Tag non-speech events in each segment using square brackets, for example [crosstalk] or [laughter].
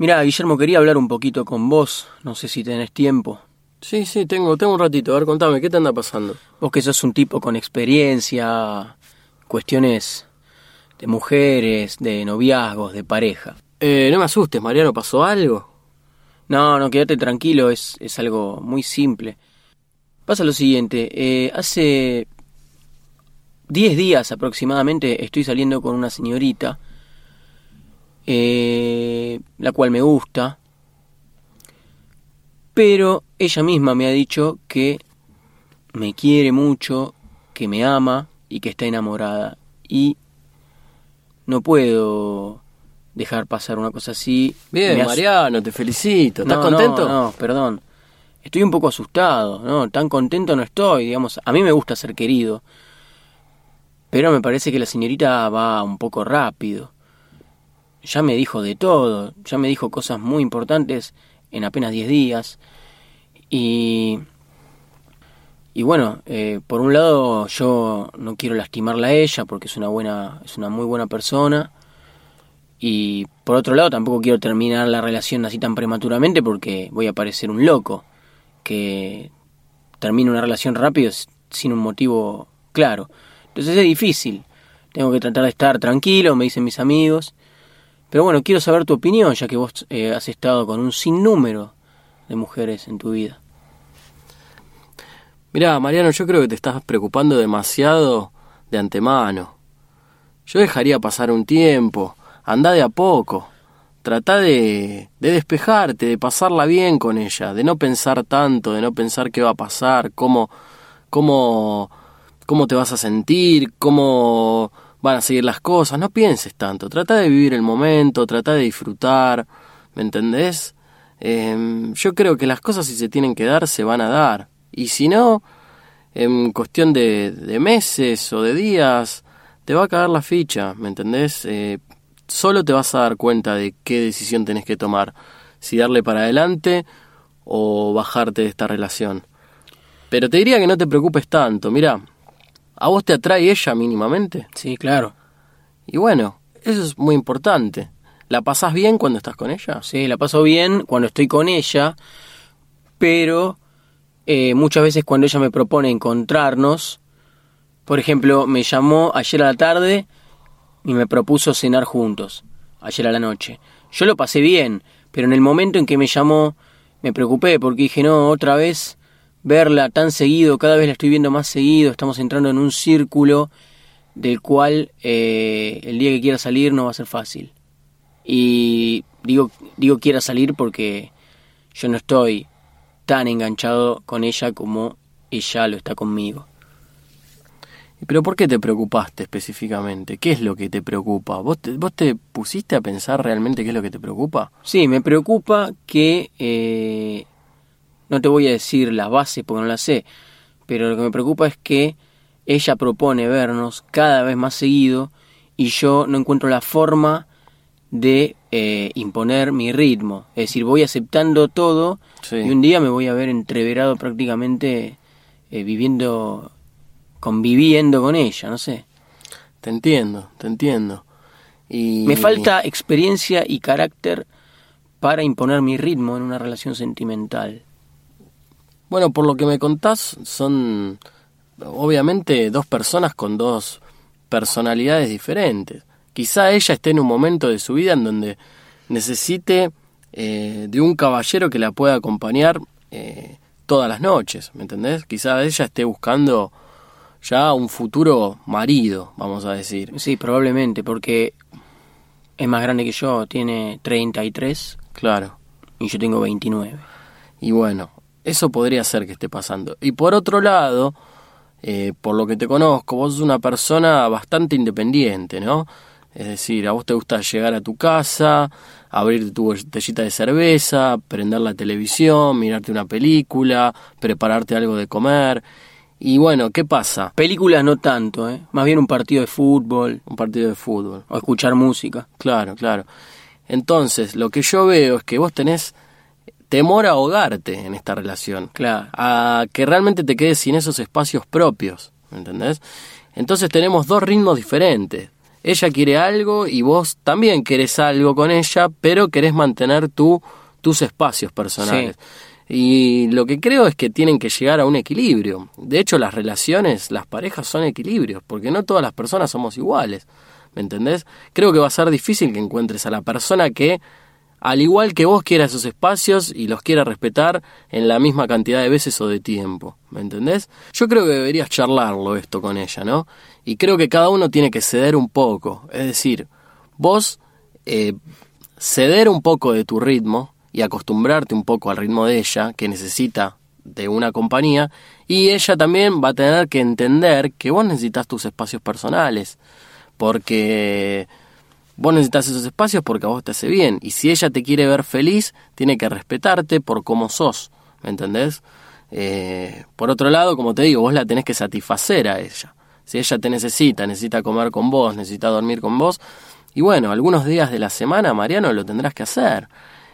Mira, Guillermo, quería hablar un poquito con vos. No sé si tenés tiempo. Sí, sí, tengo, tengo un ratito. A ver, contame, ¿qué te anda pasando? Vos que sos un tipo con experiencia, cuestiones de mujeres, de noviazgos, de pareja. Eh, no me asustes, Mariano, ¿pasó algo? No, no, quédate tranquilo, es, es algo muy simple. Pasa lo siguiente, eh, hace 10 días aproximadamente estoy saliendo con una señorita, eh, la cual me gusta, pero ella misma me ha dicho que me quiere mucho, que me ama y que está enamorada. Y no puedo dejar pasar una cosa así. Bien, Me Mariano, te felicito. ¿Estás No, contento? No, no, perdón. Estoy un poco asustado, ¿no? Tan contento no estoy, digamos. A mí me gusta ser querido. Pero me parece que la señorita va un poco rápido. Ya me dijo de todo, ya me dijo cosas muy importantes en apenas 10 días. Y. Y bueno, eh, por un lado yo no quiero lastimarla a ella porque es una buena, es una muy buena persona. Y por otro lado tampoco quiero terminar la relación así tan prematuramente porque voy a parecer un loco que termine una relación rápido sin un motivo claro. Entonces es difícil. Tengo que tratar de estar tranquilo, me dicen mis amigos. Pero bueno, quiero saber tu opinión, ya que vos eh, has estado con un sinnúmero de mujeres en tu vida. Mirá, Mariano, yo creo que te estás preocupando demasiado de antemano. Yo dejaría pasar un tiempo, anda de a poco. Trata de, de despejarte, de pasarla bien con ella, de no pensar tanto, de no pensar qué va a pasar, cómo, cómo, cómo te vas a sentir, cómo van a seguir las cosas. No pienses tanto, trata de vivir el momento, trata de disfrutar, ¿me entendés? Em, yo creo que las cosas si se tienen que dar, se van a dar. Y si no, en cuestión de, de meses o de días, te va a caer la ficha, ¿me entendés? Eh, solo te vas a dar cuenta de qué decisión tenés que tomar, si darle para adelante o bajarte de esta relación. Pero te diría que no te preocupes tanto, mira, ¿a vos te atrae ella mínimamente? Sí, claro. Y bueno, eso es muy importante. ¿La pasás bien cuando estás con ella? Sí, la paso bien cuando estoy con ella, pero eh, muchas veces cuando ella me propone encontrarnos, por ejemplo, me llamó ayer a la tarde y me propuso cenar juntos, ayer a la noche. Yo lo pasé bien, pero en el momento en que me llamó me preocupé porque dije, no, otra vez verla tan seguido, cada vez la estoy viendo más seguido, estamos entrando en un círculo del cual eh, el día que quiera salir no va a ser fácil. Y digo, digo quiera salir porque yo no estoy tan enganchado con ella como ella lo está conmigo. ¿Pero por qué te preocupaste específicamente? ¿Qué es lo que te preocupa? ¿Vos te, vos te pusiste a pensar realmente qué es lo que te preocupa? Sí, me preocupa que, eh, no te voy a decir la base porque no la sé, pero lo que me preocupa es que ella propone vernos cada vez más seguido y yo no encuentro la forma de eh, imponer mi ritmo. Es decir, voy aceptando todo Sí. y un día me voy a ver entreverado prácticamente eh, viviendo, conviviendo con ella, no sé. Te entiendo, te entiendo. Y Me falta experiencia y carácter para imponer mi ritmo en una relación sentimental. Bueno, por lo que me contás, son obviamente dos personas con dos personalidades diferentes. Quizá ella esté en un momento de su vida en donde necesite eh, de un caballero que la pueda acompañar eh, todas las noches, ¿me entendés? Quizá ella esté buscando ya un futuro marido, vamos a decir. Sí, probablemente, porque es más grande que yo, tiene 33 Claro. y yo tengo 29. Y bueno, eso podría ser que esté pasando. Y por otro lado, eh, por lo que te conozco, vos sos una persona bastante independiente, ¿no? Es decir, a vos te gusta llegar a tu casa, abrir tu botellita de cerveza, prender la televisión, mirarte una película, prepararte algo de comer. Y bueno, ¿qué pasa? Películas no tanto, ¿eh? Más bien un partido de fútbol Un partido de fútbol. o escuchar música. Claro, claro. Entonces, lo que yo veo es que vos tenés temor a ahogarte en esta relación. Claro. a que realmente te quedes sin esos espacios propios, ¿me entendés? Entonces tenemos dos ritmos diferentes. ella quiere algo y vos también querés algo con ella, pero querés mantener tu, tus espacios personales. Y lo que creo es que tienen que llegar a un equilibrio. De hecho, las relaciones, las parejas son equilibrios, porque no todas las personas somos iguales. ¿Me entendés? Creo que va a ser difícil que encuentres a la persona que, al igual que vos, quiera esos espacios y los quiera respetar en la misma cantidad de veces o de tiempo. ¿Me entendés? Yo creo que deberías charlarlo esto con ella, ¿no? Y creo que cada uno tiene que ceder un poco. Es decir, vos eh, ceder un poco de tu ritmo y acostumbrarte un poco al ritmo de ella, que necesita de una compañía, y ella también va a tener que entender que vos necesitas tus espacios personales, porque vos necesitas esos espacios porque a vos te hace bien, y si ella te quiere ver feliz, tiene que respetarte por cómo sos, ¿me entendés? Eh, por otro lado, como te digo, vos la tenés que satisfacer a ella. Si ella te necesita, necesita comer con vos, necesita dormir con vos, y bueno, algunos días de la semana, Mariano, lo tendrás que hacer.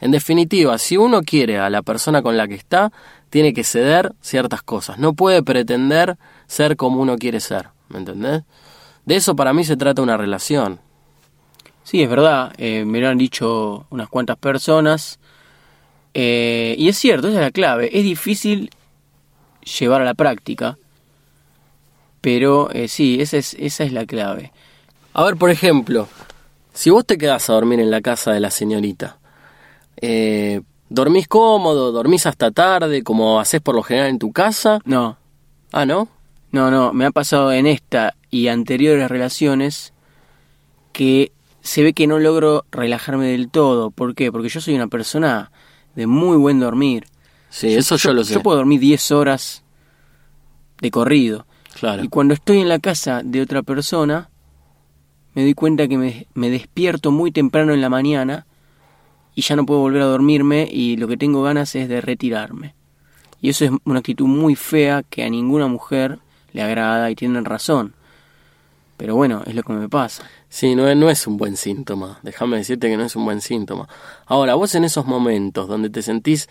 En definitiva, si uno quiere a la persona con la que está, tiene que ceder ciertas cosas. No puede pretender ser como uno quiere ser. ¿Me entendés? De eso para mí se trata una relación. Sí, es verdad. Eh, me lo han dicho unas cuantas personas. Eh, y es cierto, esa es la clave. Es difícil llevar a la práctica. Pero eh, sí, esa es, esa es la clave. A ver, por ejemplo, si vos te quedás a dormir en la casa de la señorita, ¿Dormís cómodo? ¿Dormís hasta tarde como haces por lo general en tu casa? No. Ah, ¿no? No, no, me ha pasado en esta y anteriores relaciones que se ve que no logro relajarme del todo. ¿Por qué? Porque yo soy una persona de muy buen dormir. Sí, eso yo, lo sé. Yo puedo dormir 10 horas de corrido. Claro. Y cuando estoy en la casa de otra persona, me doy cuenta que me, me despierto muy temprano en la mañana y ya no puedo volver a dormirme y lo que tengo ganas es de retirarme. Y eso es una actitud muy fea que a ninguna mujer le agrada y tienen razón. Pero bueno, es lo que me pasa. Sí, no, no es un buen síntoma. Déjame decirte que no es un buen síntoma. Ahora, vos en esos momentos donde te sentís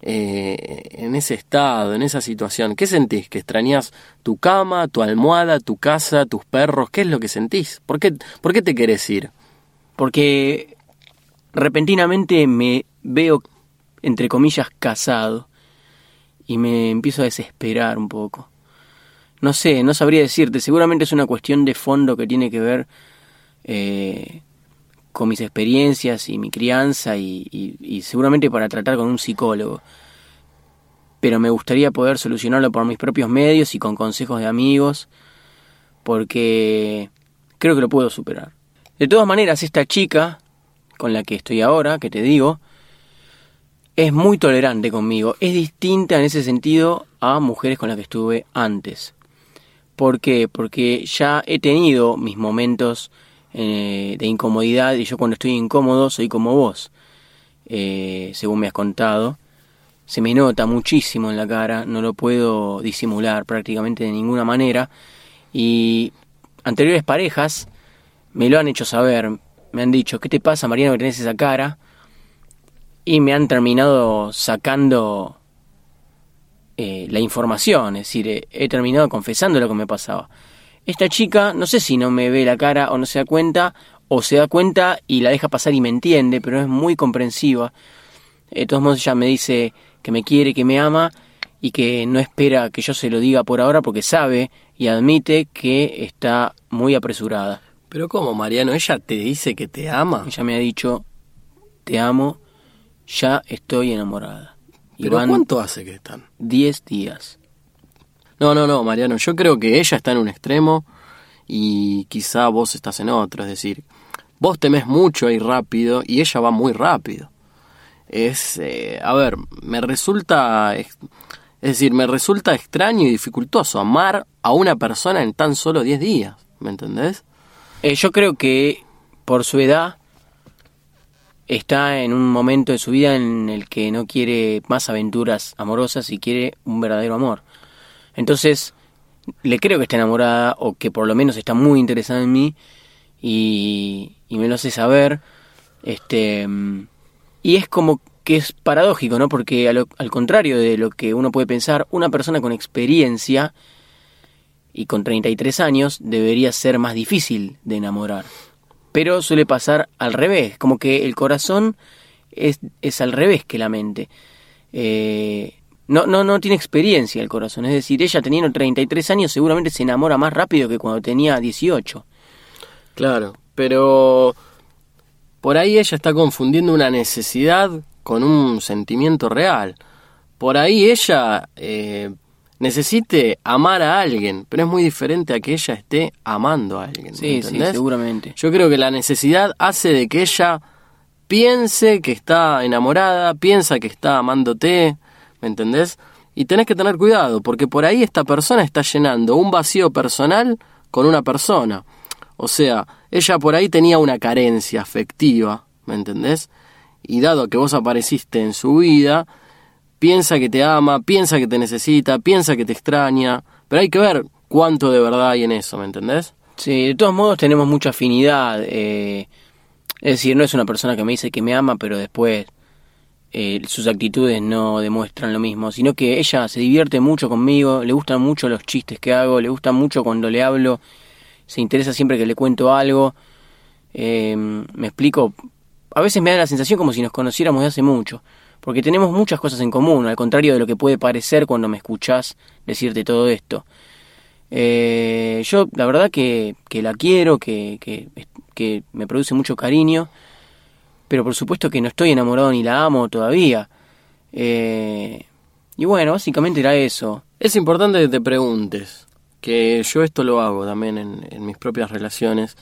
eh, en ese estado, en esa situación, ¿qué sentís? ¿Que extrañás tu cama, tu almohada, tu casa, tus perros? ¿Qué es lo que sentís? ¿Por qué, por qué te querés ir? Porque repentinamente me veo, entre comillas, casado y me empiezo a desesperar un poco. No sé, no sabría decirte, seguramente es una cuestión de fondo que tiene que ver eh, con mis experiencias y mi crianza y, y seguramente para tratar con un psicólogo. Pero me gustaría poder solucionarlo por mis propios medios y con consejos de amigos, porque creo que lo puedo superar. De todas maneras, esta chica con la que estoy ahora, que te digo, es muy tolerante conmigo. Es distinta en ese sentido a mujeres con las que estuve antes. ¿Por qué? Porque ya he tenido mis momentos eh, de incomodidad y yo cuando estoy incómodo soy como vos, eh, según me has contado. Se me nota muchísimo en la cara, no lo puedo disimular prácticamente de ninguna manera. Y anteriores parejas me lo han hecho saber, me han dicho, ¿qué te pasa, Mariano, que tenés esa cara? Y me han terminado sacando eh, la información, es decir, he terminado confesando lo que me pasaba. Esta chica, no sé si no me ve la cara o no se da cuenta, o se da cuenta y la deja pasar y me entiende, pero es muy comprensiva. De todos modos, ella me dice que me quiere, que me ama y que no espera que yo se lo diga por ahora porque sabe y admite que está muy apresurada. Pero ¿cómo, Mariano? ¿Ella te dice que te ama? Ella me ha dicho, te amo, ya estoy enamorada. ¿Pero cuánto hace que están? Diez días. No, no, no, Mariano, yo creo que ella está en un extremo y quizá vos estás en otro, es decir, vos temés mucho y rápido y ella va muy rápido. Es, eh, a ver, me resulta, es decir, me resulta extraño y dificultoso amar a una persona en tan solo diez días, ¿me entendés? Eh, yo creo que por su edad está en un momento de su vida en el que no quiere más aventuras amorosas y quiere un verdadero amor. Entonces, le creo que está enamorada o que por lo menos está muy interesada en mí y, me lo hace saber. Este, y es como que es paradójico, ¿no? Porque al contrario de lo que uno puede pensar, una persona con experiencia y con 33 años debería ser más difícil de enamorar. Pero suele pasar al revés, como que el corazón es, es al revés que la mente. Eh, no, no, no tiene experiencia el corazón, es decir, ella teniendo 33 años seguramente se enamora más rápido que cuando tenía 18. Claro, pero por ahí ella está confundiendo una necesidad con un sentimiento real. Por ahí ella eh, necesite amar a alguien, pero es muy diferente a que ella esté amando a alguien. Sí, sí, seguramente. Yo creo que la necesidad hace de que ella piense que está enamorada, piensa que está amándote, ¿me entendés? Y tenés que tener cuidado, porque por ahí esta persona está llenando un vacío personal con una persona. O sea, ella por ahí tenía una carencia afectiva, ¿me entendés? Y dado que vos apareciste en su vida, piensa que te ama, piensa que te necesita, piensa que te extraña, pero hay que ver cuánto de verdad hay en eso, ¿me entendés? Sí, de todos modos tenemos mucha afinidad. Eh, es decir, no es una persona que me dice que me ama, pero después eh, sus actitudes no demuestran lo mismo, sino que ella se divierte mucho conmigo, le gustan mucho los chistes que hago, le gusta mucho cuando le hablo, se interesa siempre que le cuento algo. Eh, me explico, a veces me da la sensación como si nos conociéramos de hace mucho, porque tenemos muchas cosas en común, al contrario de lo que puede parecer cuando me escuchás decirte todo esto. Eh, yo la verdad que, que la quiero, que, que, que me produce mucho cariño, pero por supuesto que no estoy enamorado ni la amo todavía. Eh, y bueno, básicamente era eso. Es importante que te preguntes, que yo esto lo hago también en, en mis propias relaciones.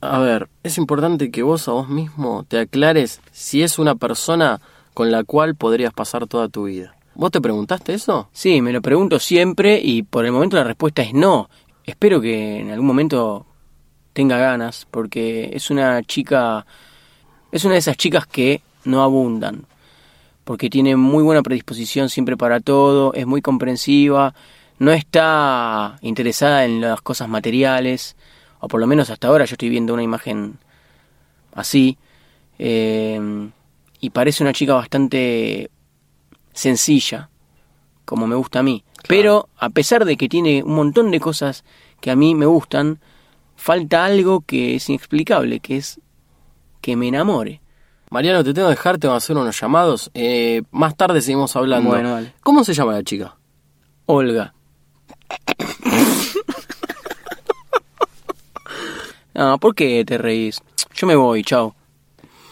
A ver, es importante que vos a vos mismo te aclares si es una persona con la cual podrías pasar toda tu vida. ¿Vos te preguntaste eso? Sí, me lo pregunto siempre y por el momento la respuesta es no. Espero que en algún momento tenga ganas, porque es una chica, es una de esas chicas que no abundan, porque tiene muy buena predisposición siempre para todo, es muy comprensiva, no está interesada en las cosas materiales, o por lo menos hasta ahora yo estoy viendo una imagen así, eh, y parece una chica bastante sencilla, como me gusta a mí. Pero a pesar de que tiene un montón de cosas que a mí me gustan, falta algo que es inexplicable, que es que me enamore. Mariano, te tengo que dejar, te voy a hacer unos llamados. Eh, más tarde seguimos hablando. Bueno, dale. ¿Cómo se llama la chica? Olga. No, [laughs] ¿por qué te reís? Yo me voy, chao.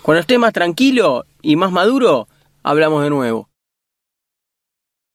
Cuando esté más tranquilo y más maduro, hablamos de nuevo.